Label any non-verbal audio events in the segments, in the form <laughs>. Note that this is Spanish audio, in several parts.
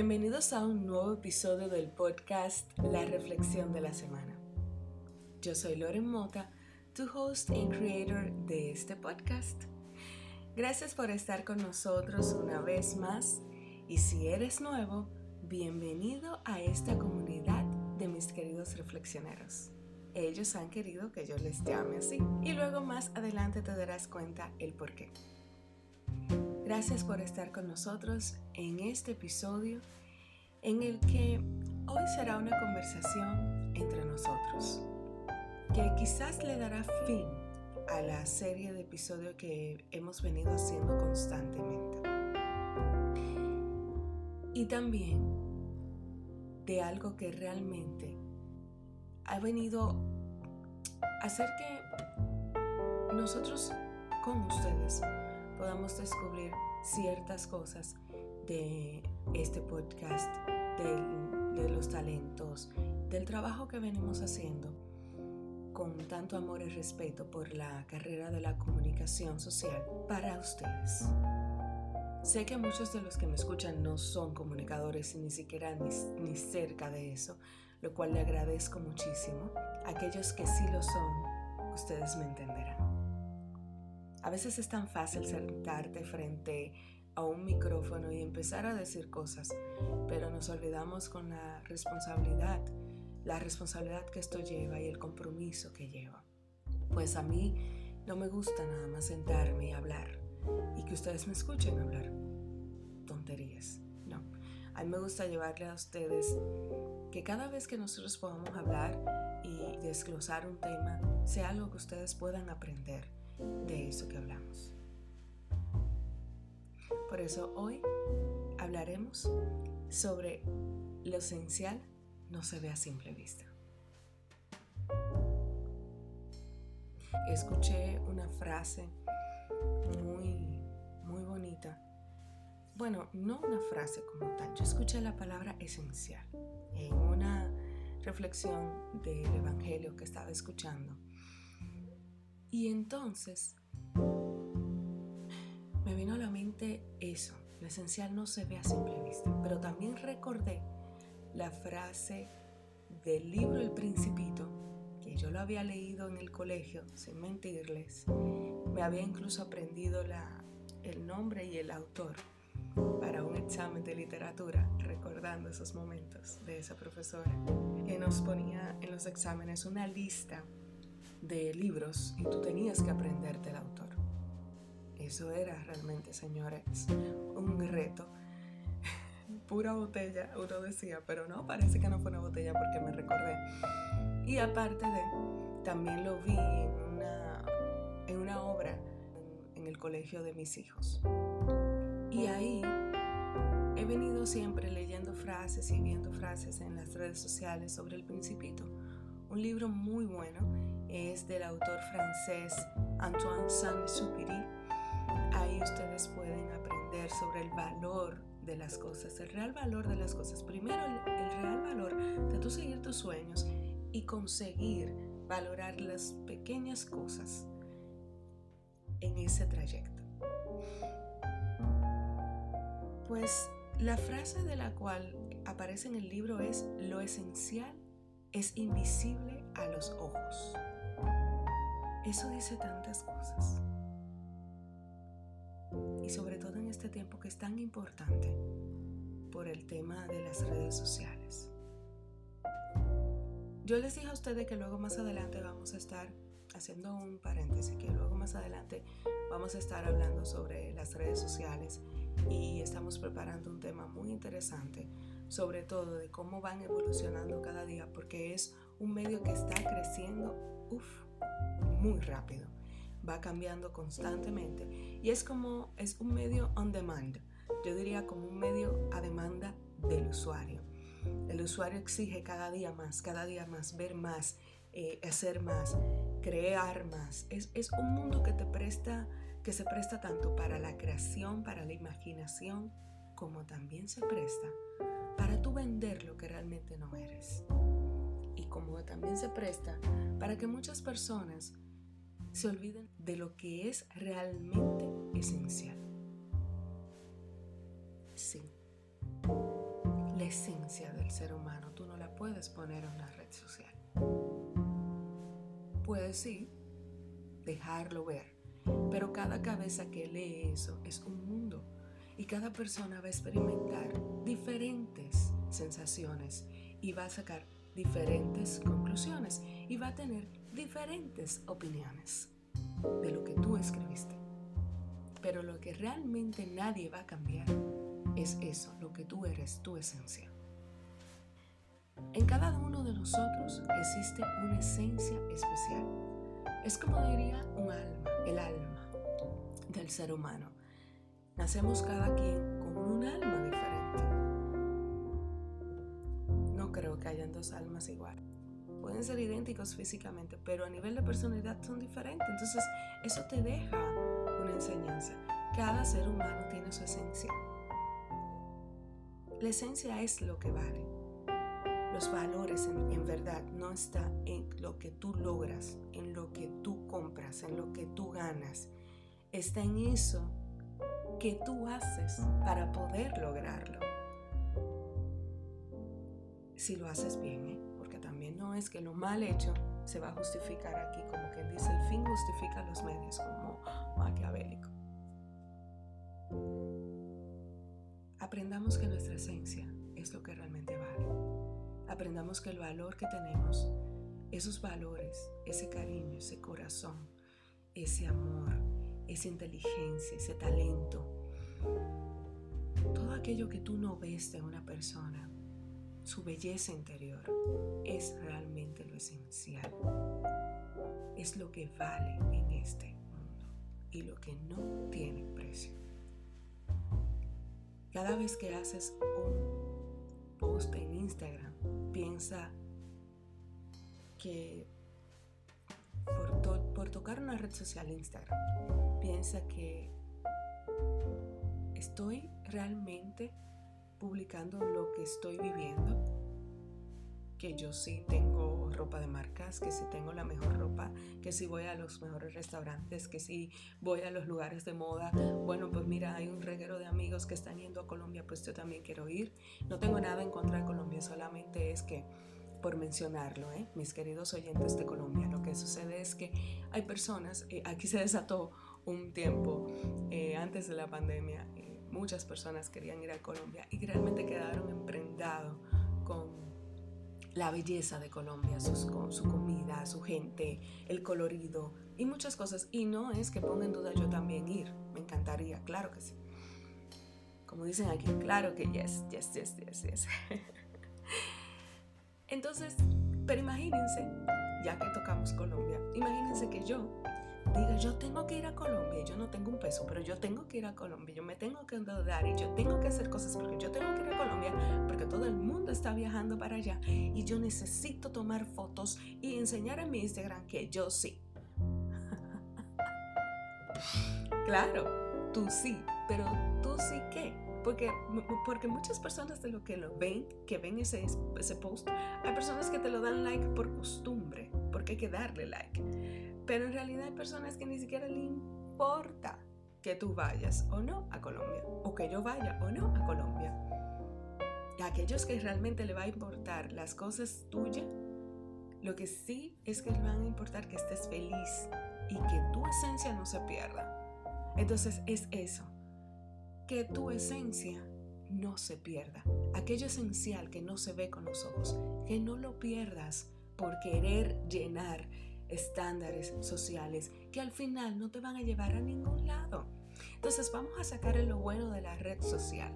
Bienvenidos a un nuevo episodio del podcast La Reflexión de la Semana. Yo soy Loren Mota, tu host y creator de este podcast. Gracias por estar con nosotros una vez más y si eres nuevo, bienvenido a esta comunidad de mis queridos reflexioneros. Ellos han querido que yo les llame así y luego más adelante te darás cuenta el por qué. Gracias por estar con nosotros en este episodio en el que hoy será una conversación entre nosotros que quizás le dará fin a la serie de episodios que hemos venido haciendo constantemente. Y también de algo que realmente ha venido a hacer que nosotros con ustedes podamos descubrir ciertas cosas de este podcast, de, los talentos, del trabajo que venimos haciendo con tanto amor y respeto por la carrera de la comunicación social para ustedes. Sé que muchos de los que me escuchan no son comunicadores ni siquiera ni, ni cerca de eso, lo cual le agradezco muchísimo. Aquellos que sí lo son, ustedes me entenderán. A veces es tan fácil sentarte frente a un micrófono y empezar a decir cosas, pero nos olvidamos con la responsabilidad, la responsabilidad que esto lleva y el compromiso que lleva. Pues a mí no me gusta nada más sentarme y hablar y que ustedes me escuchen hablar tonterías. No, a mí me gusta llevarle a ustedes que cada vez que nosotros podamos hablar y desglosar un tema, sea algo que ustedes puedan aprender de eso que hablamos. Por eso hoy hablaremos sobre lo esencial no se ve a simple vista. Escuché una frase muy, muy bonita. Bueno, no una frase como tal, yo escuché la palabra esencial en una reflexión del Evangelio que estaba escuchando y entonces me vino a la mente eso, lo esencial no se ve a simple vista, pero también recordé la frase del libro El Principito, que yo lo había leído en el colegio, sin mentirles, me había incluso aprendido la, el nombre y el autor para un examen de literatura, recordando esos momentos de esa profesora, que nos ponía en los exámenes una lista de libros y tú tenías que aprenderte el autor. Eso era realmente, señores, un reto. <laughs> Pura botella, uno decía, pero no, parece que no fue una botella porque me recordé. Y aparte de, también lo vi en una, en una obra en, en el colegio de mis hijos. Y ahí he venido siempre leyendo frases y viendo frases en las redes sociales sobre el principito. Un libro muy bueno es del autor francés Antoine Saint-Exupéry. Ahí ustedes pueden aprender sobre el valor de las cosas, el real valor de las cosas. Primero, el, real valor de tú seguir tus sueños y conseguir valorar las pequeñas cosas en ese trayecto. Pues la frase de la cual aparece en el libro es, lo esencial es invisible a los ojos. Eso dice tantas cosas. Y sobre todo en este tiempo que es tan importante por el tema de las redes sociales. Yo les dije a ustedes que luego más adelante vamos a estar haciendo un paréntesis, que luego más adelante vamos a estar hablando sobre las redes sociales y estamos preparando un tema muy interesante, sobre todo de cómo van evolucionando cada día, porque es un medio que está creciendo, uff, muy rápido. Va cambiando constantemente y es como es un medio on demand. Yo diría como un medio a demanda del usuario. El usuario exige cada día más, cada día más, ver más, eh, hacer más, crear más. Es, es un mundo que te presta, que se presta tanto para la creación, para la imaginación, como también se presta para tú vender lo que realmente no eres. Y como también se presta para que muchas personas se olviden de lo que es realmente esencial. Sí, esencia del ser humano tú no la puedes poner en una red social. Puedes sí dejarlo ver, pero cada cabeza que lee eso es un mundo y cada persona va a experimentar diferentes sensaciones y va a sacar diferentes conclusiones y va a tener diferentes opiniones de lo que tú escribiste. Pero lo que realmente nadie va a cambiar es eso, lo que tú eres, tu esencia. En cada uno de nosotros existe una esencia especial. Es como diría un alma, el alma del ser humano. Nacemos cada quien con un alma diferente. No creo que hayan dos almas iguales. Pueden ser idénticos físicamente, pero a nivel de personalidad son diferentes. Entonces, eso te deja una enseñanza. Cada ser humano tiene su esencia. La esencia es lo que vale. Los valores en, verdad no están en lo que tú logras, en lo que tú compras, en lo que tú ganas. Está en eso que tú haces para poder lograrlo. Si lo haces bien, ¿eh? No es que lo mal hecho se va a justificar aquí, como quien dice, el fin justifica los medios, como maquiavélico. Aprendamos que nuestra esencia es lo que realmente vale. Aprendamos que el valor que tenemos, esos valores, ese cariño, ese corazón, ese amor, esa inteligencia, ese talento, todo aquello que tú no ves de una persona, su belleza interior, es realmente lo esencial. Es lo que vale en este mundo y lo que no tiene precio. Cada vez que haces un post en Instagram, piensa que por, tocar una red social Instagram, piensa que estoy realmente publicando lo que estoy viviendo que yo sí tengo ropa de marcas, que sí tengo la mejor ropa, que sí voy a los mejores restaurantes, que sí voy a los lugares de moda. Bueno, pues mira, hay un reguero de amigos que están yendo a Colombia, pues yo también quiero ir. No tengo nada en contra de Colombia, solamente es que por mencionarlo, ¿eh? mis queridos oyentes de Colombia, lo que sucede es que hay personas, eh, aquí se desató un tiempo eh, antes de la pandemia, muchas personas querían ir a Colombia y realmente quedaron emprendados con la belleza de Colombia, con su comida, su gente, el colorido y muchas cosas. Y no es que ponga en duda yo también ir, me encantaría, claro que sí. Como dicen aquí, claro que yes, yes, yes, yes, yes. <laughs> Entonces, pero imagínense, ya que tocamos Colombia, imagínense que yo diga, yo tengo que ir a Colombia, yo no tengo un peso, pero yo tengo que ir a Colombia, yo me tengo que endeudar y yo tengo que hacer cosas porque yo tengo que ir a Colombia, porque todo el mundo está viajando para allá y yo necesito tomar fotos y enseñar en mi Instagram que yo sí. <laughs> claro, tú sí, pero tú sí qué? Porque, porque muchas personas de lo que lo ven, que ven ese, ese post, hay personas que te lo dan like por costumbre, porque hay que darle like. Pero en realidad hay personas que ni siquiera le importa que tú vayas o no a Colombia, o que yo vaya o no a Colombia. A aquellos que realmente le va a importar las cosas tuyas, lo que sí es que le van a importar que estés feliz y que tu esencia no se pierda. Entonces es eso, que tu esencia no se pierda. Aquello esencial que no se ve con los ojos, que no lo pierdas por querer llenar estándares sociales que al final no te van a llevar a ningún lado. Entonces vamos a sacar lo bueno de la red social.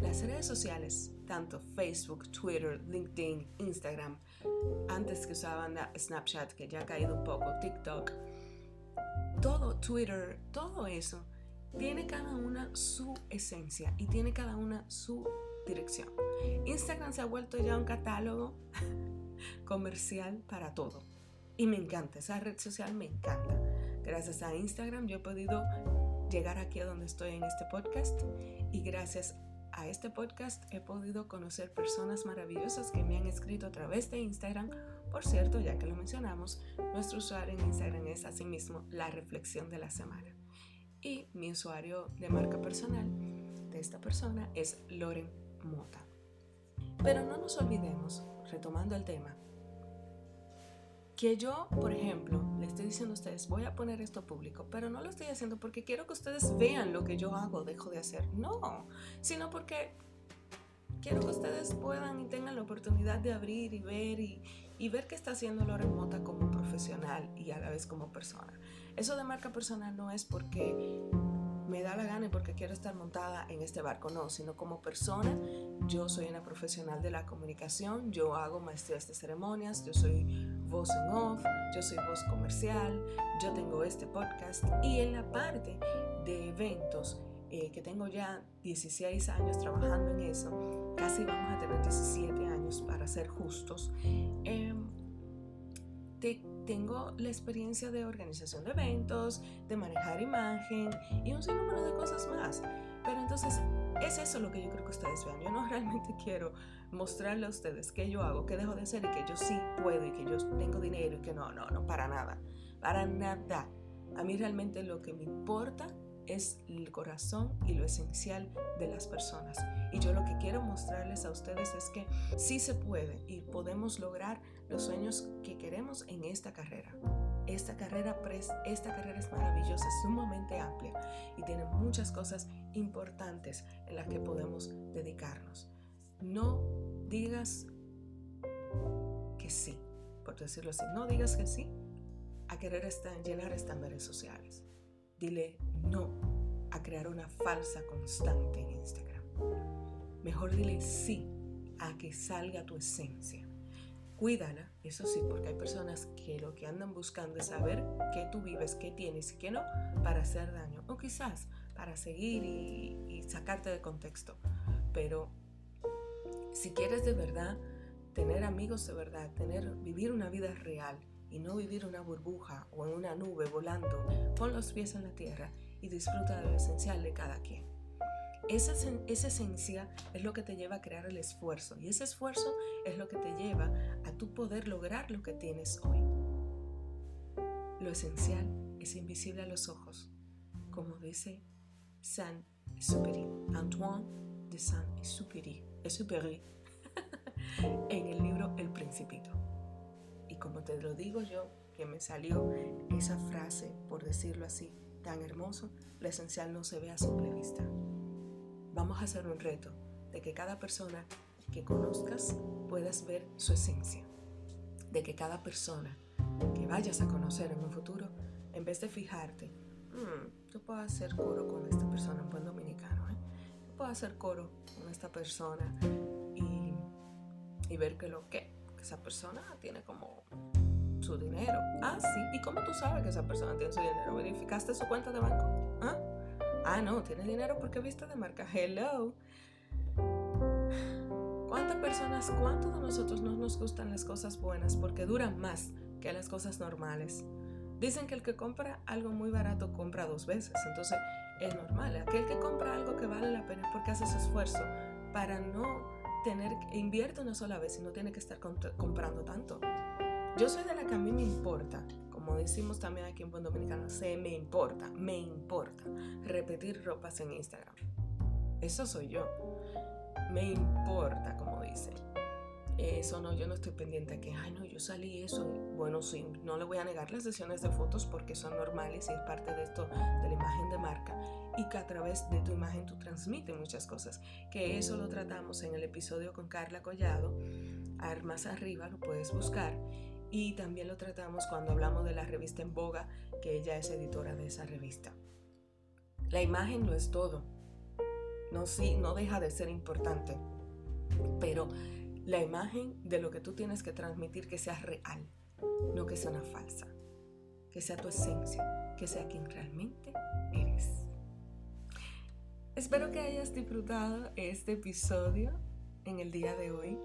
Las redes sociales, tanto Facebook, Twitter, LinkedIn, Instagram, antes que usaban Snapchat, que ya ha caído un poco, TikTok, todo Twitter, todo eso, tiene cada una su esencia y tiene cada una su dirección. Instagram se ha vuelto ya un catálogo <laughs> comercial para todo. Y me encanta, esa red social me encanta. Gracias a Instagram yo he podido llegar aquí a donde estoy en este podcast y gracias a este podcast he podido conocer personas maravillosas que me han escrito a través de Instagram. Por cierto, ya que lo mencionamos, nuestro usuario en Instagram es asimismo la reflexión de la semana. Y mi usuario de marca personal de esta persona es Loren Mota. Pero no nos olvidemos, retomando el tema, que yo, por ejemplo, le estoy diciendo a ustedes, voy a poner esto público, pero no lo estoy haciendo porque quiero que ustedes vean lo que yo hago, dejo de hacer. No, sino porque quiero que ustedes puedan y tengan la oportunidad de abrir y ver y, ver qué está haciendo lo remota como profesional y a la vez como persona. Eso de marca personal no es porque me da la gana y porque quiero estar montada en este barco, no, sino como persona. Yo soy una profesional de la comunicación, yo hago maestrías de ceremonias, yo soy voz en off, yo soy voz comercial, yo tengo este podcast y en la parte de eventos, eh, que tengo ya 16 años trabajando en eso, casi vamos a tener 17 años para ser justos. Eh, tengo la experiencia de organización de eventos, de manejar imagen y un sinnúmero de cosas más. Pero entonces es eso lo que yo creo que ustedes vean. Yo no realmente quiero mostrarle a ustedes qué yo hago, qué dejo de hacer y que yo sí puedo y que yo tengo dinero y que no, no, no, para nada. Para nada. A mí realmente lo que me importa es el corazón y lo esencial de las personas. Y yo lo que quiero mostrarles a ustedes es que sí se puede y podemos lograr los sueños que queremos en esta carrera. Esta carrera, esta carrera es maravillosa, sumamente amplia y tiene muchas cosas importantes en las que podemos dedicarnos. No digas que sí, por decirlo así, no digas que sí a querer llenar estándares sociales. Dile no a crear una falsa constante en Instagram. Mejor dile sí a que salga tu esencia cuídala, eso sí, porque hay personas que lo que andan buscando es saber qué tú vives, qué tienes y qué no, para hacer daño, o quizás para seguir y, sacarte de contexto. Pero si quieres de verdad tener amigos de verdad, tener, vivir una vida real y no vivir una burbuja o en una nube volando, pon los pies en la tierra y disfruta de lo esencial de cada quien. Esa, esencia es lo que te lleva a crear el esfuerzo y ese esfuerzo es lo que te lleva a tu poder lograr lo que tienes hoy. Lo esencial es invisible a los ojos, como dice Saint-Exupéry, Antoine de Saint-Exupéry, <laughs> en el libro El Principito. Y como te lo digo yo, que me salió esa frase, por decirlo así, tan hermoso, lo esencial no se ve a simple vista vamos a hacer un reto de que cada persona que conozcas puedas ver su esencia. De que cada persona que vayas a conocer en un futuro, en vez de fijarte, mm, yo puedo hacer coro con esta persona, un buen dominicano, ¿eh? puedo hacer coro con esta persona y, y ver que lo que, que esa persona tiene como su dinero. Ah, sí. ¿Y cómo tú sabes que esa persona tiene su dinero? ¿Verificaste su cuenta de banco? ¿Ah? Ah, no, tiene dinero porque viste de marca. Hello. ¿Cuántas personas, cuántos de nosotros no nos gustan las cosas buenas porque duran más que las cosas normales? Dicen que el que compra algo muy barato compra dos veces, entonces es normal. Aquel que compra algo que vale la pena es porque hace ese esfuerzo para no tener, invierte una sola vez y no tiene que estar comprando tanto. Yo soy de la que a mí me importa como decimos también aquí en Buen Dominicano, se me importa, me importa repetir ropas en Instagram. Eso soy yo. Me importa, como dice. Eso no, yo no estoy pendiente de que, ay, no, yo salí eso. Bueno, sí, no le voy a negar las sesiones de fotos porque son normales y es parte de esto, de la imagen de marca. Y que a través de tu imagen tú transmites muchas cosas. Que eso lo tratamos en el episodio con Carla Collado. Más arriba lo puedes buscar y también lo tratamos cuando hablamos de la revista En Boga, que ella es editora de esa revista. La imagen no es todo, no, sí, no deja de ser importante, pero la imagen de lo que tú tienes que transmitir que sea real, no que sea una falsa, que sea tu esencia, que sea quien realmente eres. Espero que hayas disfrutado este episodio en el día de hoy.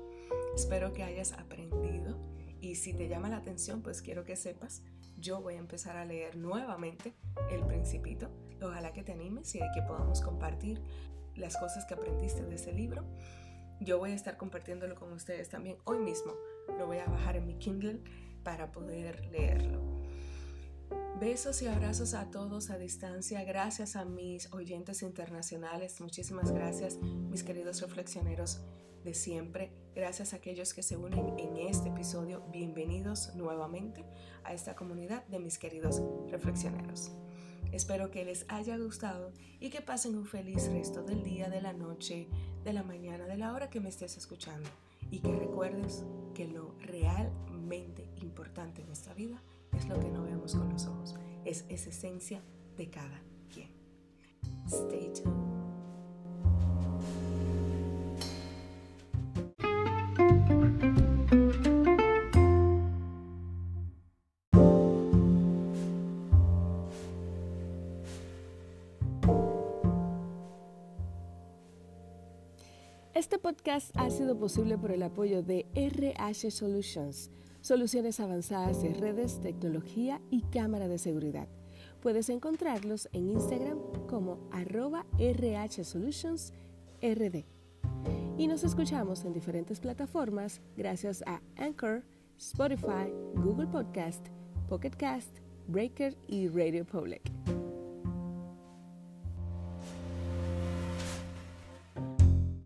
Espero que hayas aprendido y si te llama la atención, pues quiero que sepas, yo voy a empezar a leer nuevamente El Principito. Ojalá que te animes y que podamos compartir las cosas que aprendiste de ese libro. Yo voy a estar compartiéndolo con ustedes también hoy mismo. Lo voy a bajar en mi Kindle para poder leerlo. Besos y abrazos a todos a distancia. Gracias a mis oyentes internacionales. Muchísimas gracias, mis queridos reflexioneros de siempre. Gracias a aquellos que se unen en este episodio. Bienvenidos nuevamente a esta comunidad de mis queridos reflexioneros. Espero que les haya gustado y que pasen un feliz resto del día, de la noche, de la mañana, de la hora que me estés escuchando. Y que recuerdes que lo realmente importante en nuestra vida es lo que no vemos con los ojos. Es esa esencia de cada quien. Stay tuned. Este podcast ha sido posible por el apoyo de RH Solutions, soluciones avanzadas de redes, tecnología y cámara de seguridad. Puedes encontrarlos en Instagram como arroba RH Solutions RD. Y nos escuchamos en diferentes plataformas gracias a Anchor, Spotify, Google Podcast, Pocket Cast, Breaker y Radio Public.